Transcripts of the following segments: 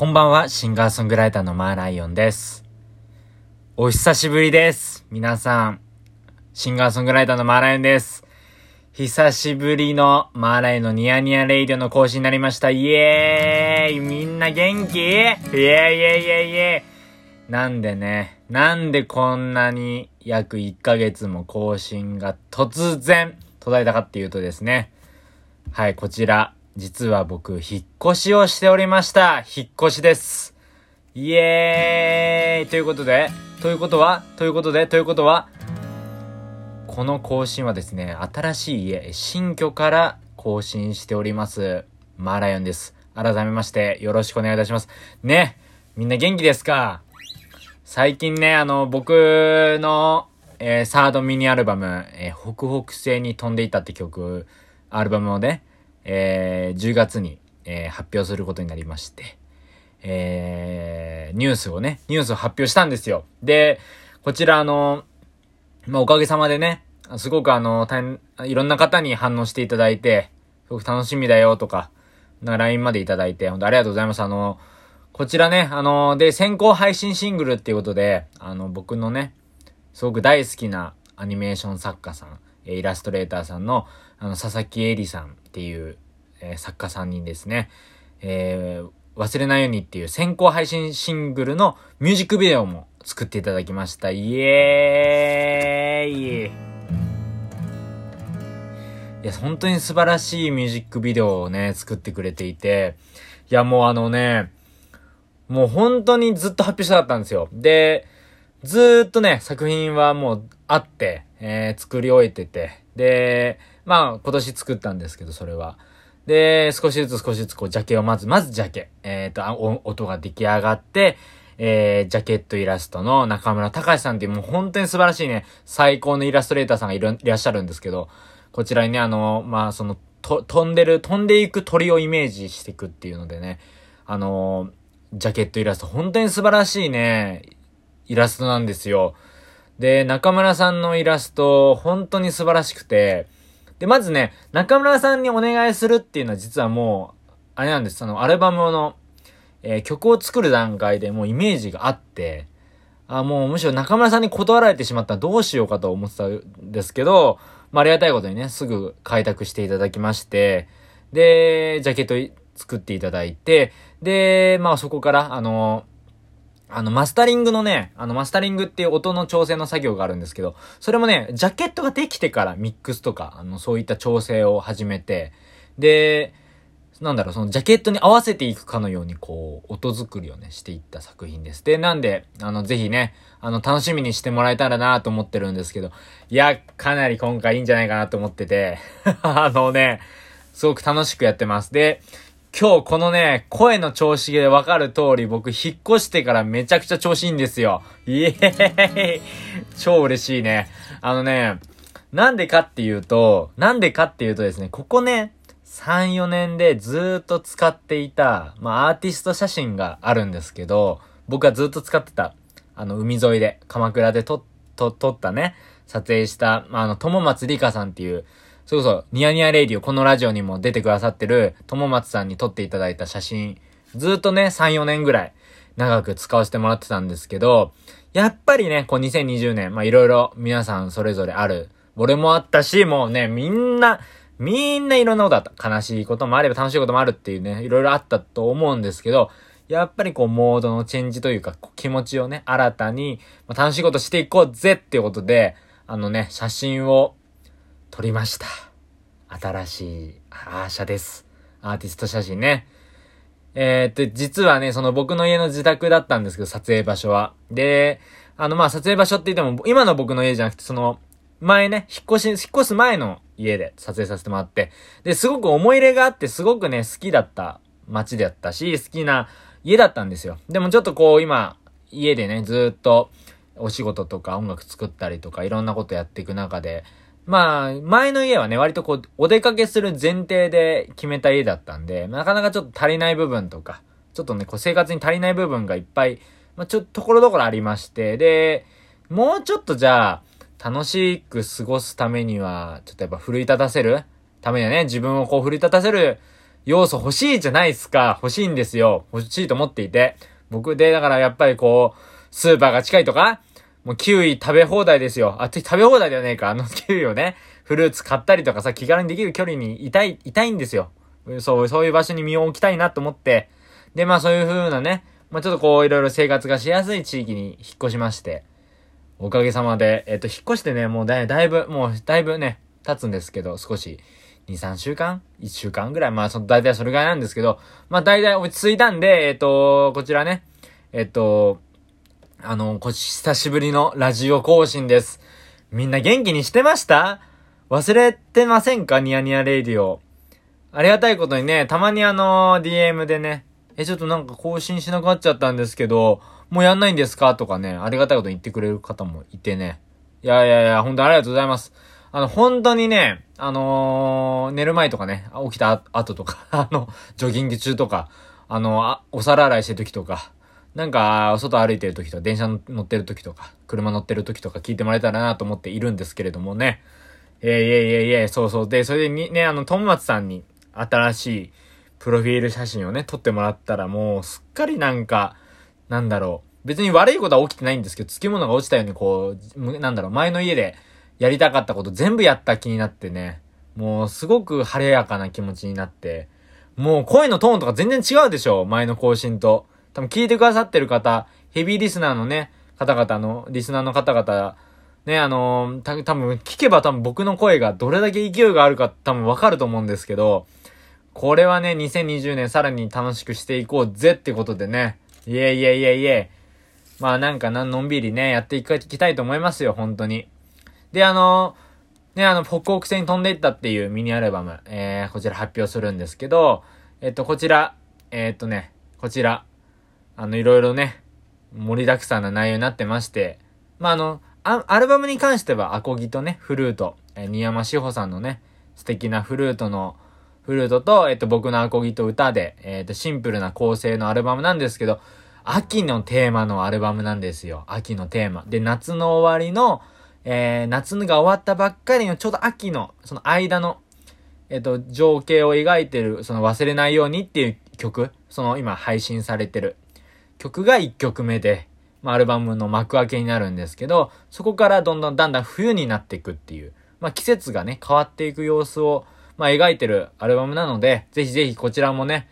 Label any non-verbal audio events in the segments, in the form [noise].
こんばんは、シンガーソングライターのマーライオンです。お久しぶりです。皆さん、シンガーソングライターのマーライオンです。久しぶりのマーライオンのニヤニヤレイディオの更新になりました。イエーイみんな元気？イエーイイエーイイエーイイエイなんでね、なんでこんなに約1ヶ月も更新が突然途絶えたかっていうとですね、はい、こちら、実は僕、引っ越しをしておりました。引っ越しです。イエーイということで、ということは、ということで、ということは、この更新はですね、新しい家、新居から更新しております。マーライオンです。改めまして、よろしくお願いいたします。ね、みんな元気ですか？最近ね、あの、僕の、えーサードミニアルバム、えー北北西に飛んでいたって曲、アルバムをね、えー10月に、えー発表することになりまして、えーニュースをね、ニュースを発表したんですよ。で、こちらあの、まあ、おかげさまでね、すごくあの、大変、いろんな方に反応していただいて、すごく楽しみだよとか、な LINE までいただいて、本当ありがとうございます。あの、こちらね、あの、で、先行配信シングルっていうことで、あの、僕のね、すごく大好きなアニメーション作家さん、イラストレーターさんの、あの、佐々木恵里さんっていう、えー作家さんにですね、えー忘れないようにっていう先行配信シングルのミュージックビデオも作っていただきました。イエーイいや、本当に素晴らしいミュージックビデオをね、作ってくれていて、いや、もうあのね、もう本当にずっと発表したかったんですよ。で、ずっとね、作品はもうあって、えー作り終えてて、で、まあ今年作ったんですけど、それは。で、少しずつ少しずつこう、ジャケをまず、まずジャケ、えっ、と、音が出来上がって、えー、ジャケットイラストの中村隆さんっていうもう本当に素晴らしいね、最高のイラストレーターさんがいるいらっしゃるんですけど、こちらにね、あの、まあ、その、と、飛んでる、飛んでいく鳥をイメージしていくっていうのでね、あの、ジャケットイラスト、本当に素晴らしいね、イラストなんですよ。で、中村さんのイラスト、本当に素晴らしくて、で、まずね、中村さんにお願いするっていうのは実はもう、あれなんです。そのアルバムの、えー曲を作る段階でもうイメージがあって、あ、もうむしろ中村さんに断られてしまったらどうしようかと思ってたんですけど、まあ、ありがたいことにね、すぐ開拓していただきまして、で、ジャケット作っていただいて、で、まあそこから、あの、あの、マスタリングのね、あの、マスタリングっていう音の調整の作業があるんですけど、それもね、ジャケットができてからミックスとか、あの、そういった調整を始めて、で、なんだろう、そのジャケットに合わせていくかのように、こう、音作りをね、していった作品です。で、なんで、あの、ぜひね、あの、楽しみにしてもらえたらなと思ってるんですけど、いや、かなり今回いいんじゃないかなと思ってて、[laughs] あのね、すごく楽しくやってます。で、今日このね、声の調子でわかる通り、僕引っ越してからめちゃくちゃ調子いいんですよ。イエーイ超嬉しいね。あのね、なんでかっていうと、なんでかっていうとですね、ここね、3、4年でずーっと使っていた、まあアーティスト写真があるんですけど、僕がずっと使ってた、あの、海沿いで、鎌倉で撮、撮、撮ったね、撮影した、まああの、友松里香さんっていう、それこそ、ニヤニヤレイディオ、このラジオにも出てくださってる、友松さんに撮っていただいた写真、ずっとね、3、4年ぐらい、長く使わせてもらってたんですけど、やっぱりね、こう2020年、まあいろいろ皆さんそれぞれある。俺もあったし、もうね、みんな、みんないろんなことあった。悲しいこともあれば楽しいこともあるっていうね、いろいろあったと思うんですけど、やっぱりこう、モードのチェンジというか、う気持ちをね、新たに、ま楽しいことしていこうぜっていうことで、あのね、写真を撮りました。新しいアーシャです。アーティスト写真ね。えー、っと、実はね、その僕の家の自宅だったんですけど、撮影場所は。で、あの、まあ、撮影場所って言っても、今の僕の家じゃなくて、その、前ね、引っ越し、引っ越す前の家で撮影させてもらって、で、すごく思い入れがあって、すごくね、好きだった街だったし、好きな家だったんですよ。でもちょっとこう、今、家でね、ずっと、お仕事とか音楽作ったりとか、いろんなことやっていく中で、まあ、前の家はね、割とこう、お出かけする前提で決めた家だったんで、なかなかちょっと足りない部分とか、ちょっとね、こう生活に足りない部分がいっぱい、まあちょっとところどころありまして、で、もうちょっとじゃあ、楽しく過ごすためには、ちょっとやっぱ奮い立たせるためにはね、自分をこう奮い立たせる要素欲しいじゃないですか。欲しいんですよ。欲しいと思っていて。僕で、だからやっぱりこう、スーパーが近いとか、もうキウイ食べ放題ですよ。あ、食べ放題だよねえか。あのキウイをね、フルーツ買ったりとかさ、気軽にできる距離にいたい、いたいんですよ。そう、そういう場所に身を置きたいなと思って。で、まあそういう風なね、まあちょっとこう、いろいろ生活がしやすい地域に引っ越しまして。おかげさまで、えっと、引っ越してね、もうだだいぶ、もうだいぶね、経つんですけど、少し、2、3週間 ?1 週間ぐらい？まあ、その、だいたいそれぐらいなんですけど、まあ、だいたい落ち着いたんで、えっと、こちらね、えっと、あの、こ久しぶりのラジオ更新です。みんな元気にしてました？忘れてませんか？ニヤニヤレイディオ。ありがたいことにね、たまにあの、DM でね、え、ちょっとなんか更新しなくなっちゃったんですけど、もうやんないんですか？とかね、ありがたいことに言ってくれる方もいてね。いやいやいや、本当ありがとうございます。あの、本当にね、あのー、寝る前とかね、起きた後とか、[laughs] あの、ジョギング中とか、あの、あお皿洗いしてる時とか、なんか、外歩いてる時とか、電車乗ってる時とか、車乗ってる時とか聞いてもらえたらなと思っているんですけれどもね。えー、いえいえいえ、そうそう。で、それでにね、あの、友松さんに新しいプロフィール写真をね、撮ってもらったらもう、すっかりなんか、なんだろう。別に悪いことは起きてないんですけど、付き物が落ちたようにこう、なんだろう、前の家でやりたかったこと全部やった気になってね、もうすごく晴れやかな気持ちになって、もう声のトーンとか全然違うでしょ前の更新と。多分聞いてくださってる方、ヘビーリスナーのね、方々の、リスナーの方々、ね、あのー、た多分聞けば多分僕の声がどれだけ勢いがあるか多分わかると思うんですけど、これはね、2020年さらに楽しくしていこうぜってことでね、イェイイェイイェイイェイ。まあなんかな、のんびりね、やっていきたいと思いますよ、本当に。で、あのー、ね、あの、北北西に飛んでいったっていうミニアルバム、えー、こちら発表するんですけど、えっと、こちら、えー、っとね、こちら、あの、いろいろね、盛りだくさんな内容になってまして、まあ、あの、アルバムに関しては、アコギとね、フルート、えー、新山志保さんのね、素敵なフルートの、フルートと、えっと、僕のアコギと歌で、えっと、シンプルな構成のアルバムなんですけど、秋のテーマのアルバムなんですよ。秋のテーマ。で、夏の終わりの、えー、夏が終わったばっかりのちょうど秋の、その間の、えっ、と、情景を描いてる、その忘れないようにっていう曲、その今配信されてる曲が1曲目で、まあ、アルバムの幕開けになるんですけど、そこからどんどんだんだん冬になっていくっていう、まあ、季節がね、変わっていく様子を、まあ、描いてるアルバムなので、ぜひぜひこちらもね、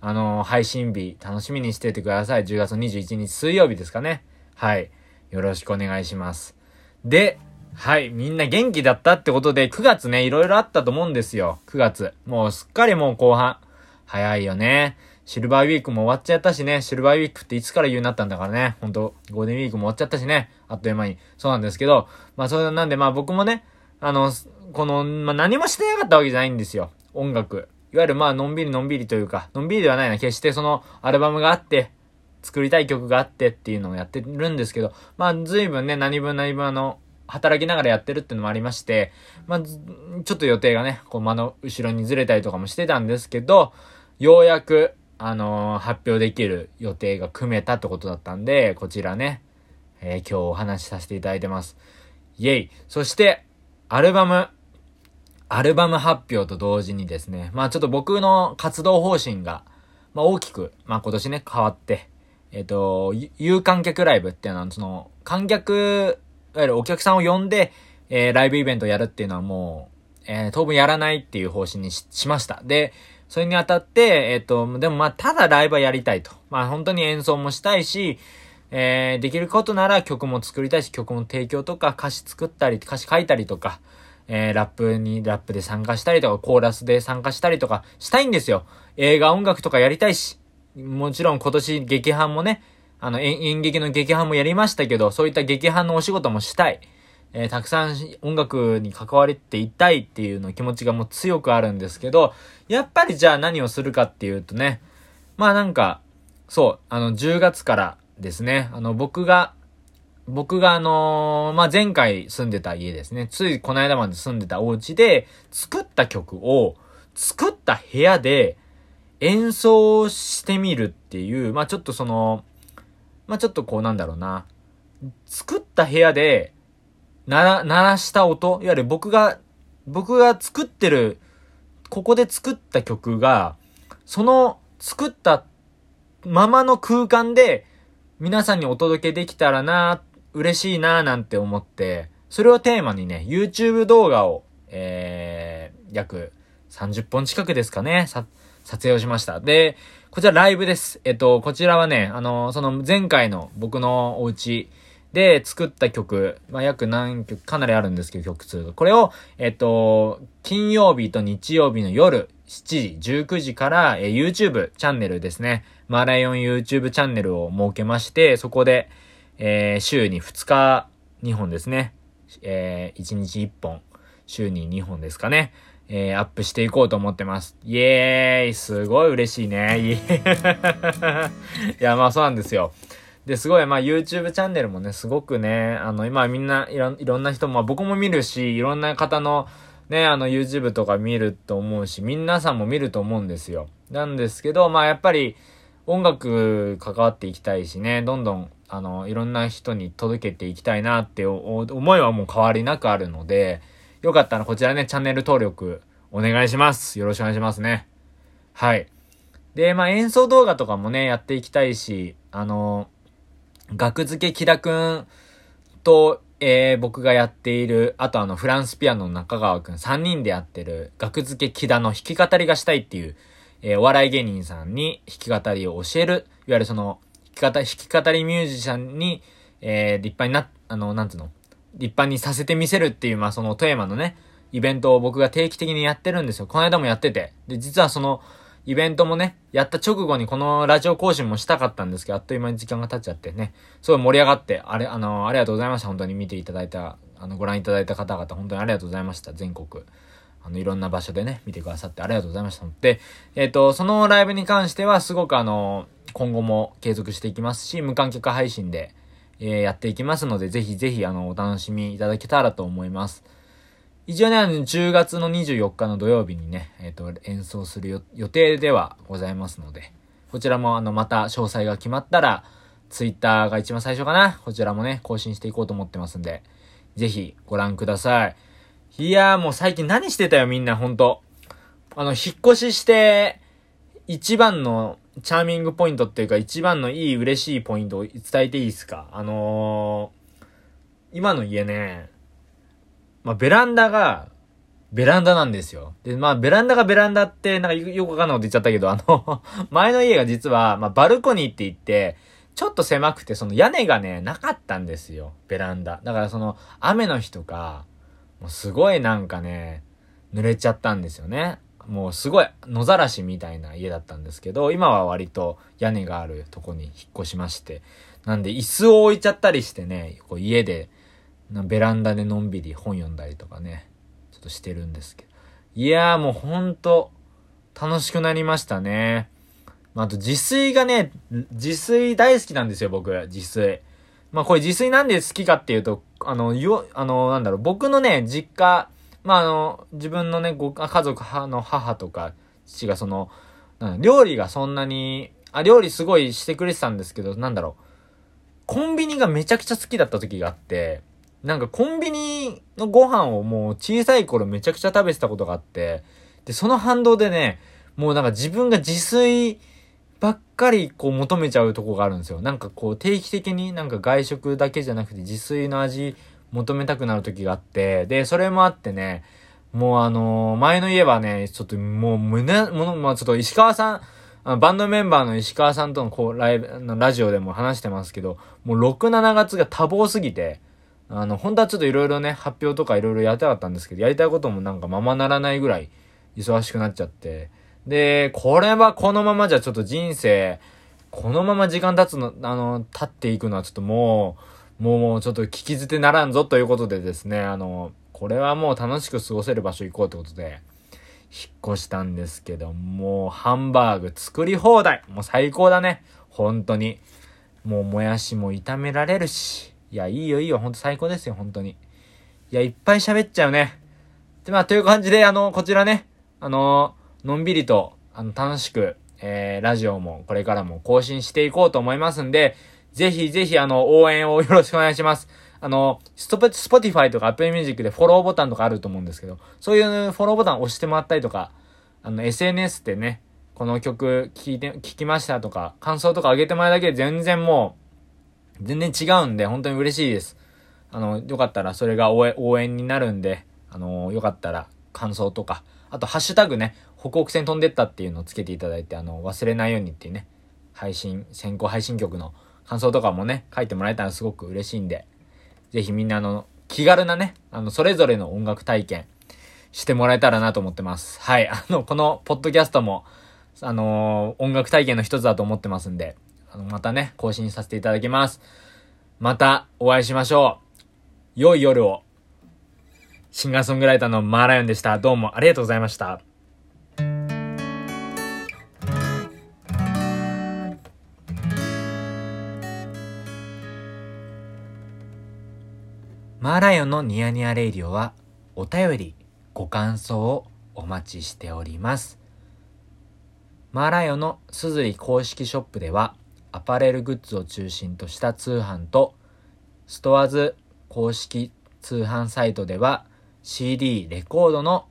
あのー、配信日楽しみにしててください。10月21日水曜日ですかね。はい。よろしくお願いします。で、はい、みんな元気だったってことで、9月ね、いろいろあったと思うんですよ。9月。もうすっかりもう後半。早いよね。シルバーウィークも終わっちゃったしね。シルバーウィークっていつから言うになったんだからね。ほんと、ゴールデンウィークも終わっちゃったしね。あっという間に。そうなんですけど、まあそれなんでまあ僕もね、あの、この、まあ何もしてなかったわけじゃないんですよ。音楽。いわゆるまあのんびりのんびりというか、のんびりではないな。決してそのアルバムがあって、作りたい曲があってっていうのをやってるんですけど、まあ随分ね、何分何分あの、働きながらやってるっていうのもありまして、まあ、ちょっと予定がね、こう間の後ろにずれたりとかもしてたんですけど、ようやく、あのー、発表できる予定が組めたってことだったんで、こちらね、えー、今日お話しさせていただいてます。イェイそして、アルバム、アルバム発表と同時にですね、まあちょっと僕の活動方針が、まあ大きく、まあ今年ね、変わって、えっ、ー、と、有観客ライブっていうのは、その、観客いわゆるお客さんを呼んで、えー、ライブイベントをやるっていうのはもう、えー、当分やらないっていう方針にしました。で、それにあたって、えっ、と、でもまあ、ただライブはやりたいと。まあ、本当に演奏もしたいし、えー、できることなら曲も作りたいし、曲も提供とか、歌詞作ったり、歌詞書いたりとか、えー、ラップに、ラップで参加したりとか、コーラスで参加したりとか、したいんですよ。映画音楽とかやりたいし、もちろん今年劇伴もね、あの演、劇の劇伴もやりましたけど、そういった劇伴のお仕事もしたい。えー、たくさん音楽に関わっていたいっていうの気持ちがもう強くあるんですけど、やっぱりじゃあ何をするかっていうとね、まあなんか、そう、あの、10月からですね、あの、僕が、僕があのー、まあ、前回住んでた家ですね、ついこの間まで住んでたお家で作った曲を、作った部屋で演奏してみるっていう、まあ、ちょっとその、まあ、ちょっとこうなんだろうな。作った部屋で、なら、鳴らした音いわゆる僕が、僕が作ってる、ここで作った曲が、その作ったままの空間で皆さんにお届けできたらな、嬉しいな、なんて思って、それをテーマにね、YouTube 動画を、えー、約30本近くですかね、さ、撮影をしました。で、こちらライブです。えっと、こちらはね、あの、その前回の僕のお家で作った曲、まあ、約何曲、かなりあるんですけど、曲数。これを、えっと、金曜日と日曜日の夜、7時、19時から、え、YouTube チャンネルですね。マーライオン YouTube チャンネルを設けまして、そこで、えー、週に2日、2本ですね。えー、1日1本、週に2本ですかね。えー、アップしていこうと思ってます。イエーイすごい嬉しいね。[laughs] いや、まあそうなんですよ。で、すごい、まあ YouTube チャンネルもね、すごくね、あの、今みんないろいろんな人も、まあ僕も見るし、いろんな方のね、あの YouTube とか見ると思うし、皆さんも見ると思うんですよ。なんですけど、まあやっぱり音楽関わっていきたいしね、どんどん、あの、いろんな人に届けていきたいなって思いはもう変わりなくあるので、よかったらこちらね、チャンネル登録お願いします。よろしくお願いしますね。はい。で、まあ、演奏動画とかもね、やっていきたいし、あの、学付け木田くんと、えー、僕がやっている、あとあの、フランスピアノの中川くん3人でやってる、学付け木田の弾き語りがしたいっていう、えー、お笑い芸人さんに弾き語りを教える、いわゆるその、弾き語り、弾き語りミュージシャンに、えー、立派にな、あの、なんつうの、立派にさせてみせるっていう、まあ、そのテーマのね、イベントを僕が定期的にやってるんですよ。この間もやってて。で、実はその、イベントもね、やった直後にこのラジオ更新もしたかったんですけど、あっという間に時間が経っちゃってね、すごい盛り上がって、あれ、あの、ありがとうございました。本当に見ていただいた、あの、ご覧いただいた方々、本当にありがとうございました。全国。あの、いろんな場所でね、見てくださってありがとうございました。で、えっ、ー、と、そのライブに関しては、すごくあの、今後も継続していきますし、無観客配信で、えー、やっていきますので、ぜひぜひ、あの、お楽しみいただけたらと思います。一応ね、あの、10月の24日の土曜日にね、えっ、ー、と、演奏する予定ではございますので、こちらもあの、また詳細が決まったら、ツイッターが一番最初かな。こちらもね、更新していこうと思ってますんで、ぜひご覧ください。いやーもう最近何してたよみんなほんと。あの、引っ越しして、一番のチャーミングポイントっていうか、一番のいい嬉しいポイントを伝えていいですか？あのー、今の家ね、まあ、ベランダが、ベランダなんですよ。で、まあ、ベランダがベランダって、なんかよくわかんないこと言っちゃったけど、あの [laughs] 前の家が実は、まあ、バルコニーって言って、ちょっと狭くて、その屋根がね、なかったんですよ。ベランダ。だからその、雨の日とか、もうすごいなんかね、濡れちゃったんですよね。もうすごい野ざらしみたいな家だったんですけど、今は割と屋根があるとこに引っ越しまして。なんで椅子を置いちゃったりしてね、こう家で、ベランダでのんびり本読んだりとかね、ちょっとしてるんですけど。いやーもうほんと、楽しくなりましたね。あと自炊がね、自炊大好きなんですよ、僕。自炊。まあこれ自炊なんで好きかっていうと、あの、よ、あの、なんだろう、僕のね、実家、まああの、自分のね、ご家族、母の母とか、父がその、料理がそんなに、あ、料理すごいしてくれてたんですけど、なんだろう。コンビニがめちゃくちゃ好きだった時があって、なんかコンビニのご飯をもう小さい頃めちゃくちゃ食べてたことがあって、で、その反動でね、もうなんか自分が自炊ばっかりこう求めちゃうとこがあるんですよ。なんかこう定期的になんか外食だけじゃなくて自炊の味求めたくなる時があって、で、それもあってね、もうあのー、前の家はね、ちょっともう胸、もの、まあちょっと石川さん、バンドメンバーの石川さんとのこうライブ、ラジオでも話してますけど、もう6、7月が多忙すぎて、あの、本当はちょっといろいろね、発表とかいろいろやりたかったんですけど、やりたいこともなんかままならないぐらい忙しくなっちゃって。で、これはこのままじゃちょっと人生、このまま時間経つの、あの、経っていくのはちょっともう、もうもうちょっと聞き捨てならんぞということでですね、あの、これはもう楽しく過ごせる場所行こうってことで、引っ越したんですけど、もうハンバーグ作り放題もう最高だね。本当に。もうもやしも炒められるし。いや、いいよいいよ、ほんと最高ですよ、本当に。いや、いっぱい喋っちゃうね。で、まあ、という感じで、あの、こちらね、あの、のんびりと、あの、楽しく、えー、ラジオもこれからも更新していこうと思いますんで、ぜひぜひ、あの、応援をよろしくお願いします。あの、スト Spotify とか Apple Music でフォローボタンとかあると思うんですけど、そういうフォローボタン押してもらったりとか、あの、SNS ってね、この曲聴いて、聴きましたとか、感想とかあげてもらうだけで全然もう、全然違うんで、本当に嬉しいです。あの、よかったらそれが応援になるんで、あの、よかったら感想とか、あとハッシュタグね、北北線飛んでったっていうのをつけていただいて、あの、忘れないようにっていうね、配信、先行配信曲の感想とかもね、書いてもらえたらすごく嬉しいんで、ぜひみんなあの、気軽なね、あの、それぞれの音楽体験してもらえたらなと思ってます。はい。あの、このポッドキャストも、あのー、音楽体験の一つだと思ってますんで、あの、またね、更新させていただきます。またお会いしましょう。良い夜を。シンガーソングライターのマーライオンでした。どうもありがとうございました。マーライオンのニヤニヤレイディオはお便り、ご感想をお待ちしております。マーライオンのすずり公式ショップではアパレルグッズを中心とした通販とストアズ公式通販サイトでは CD、レコードの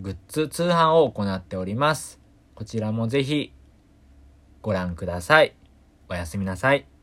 グッズ通販を行っております。こちらもぜひご覧ください。おやすみなさい。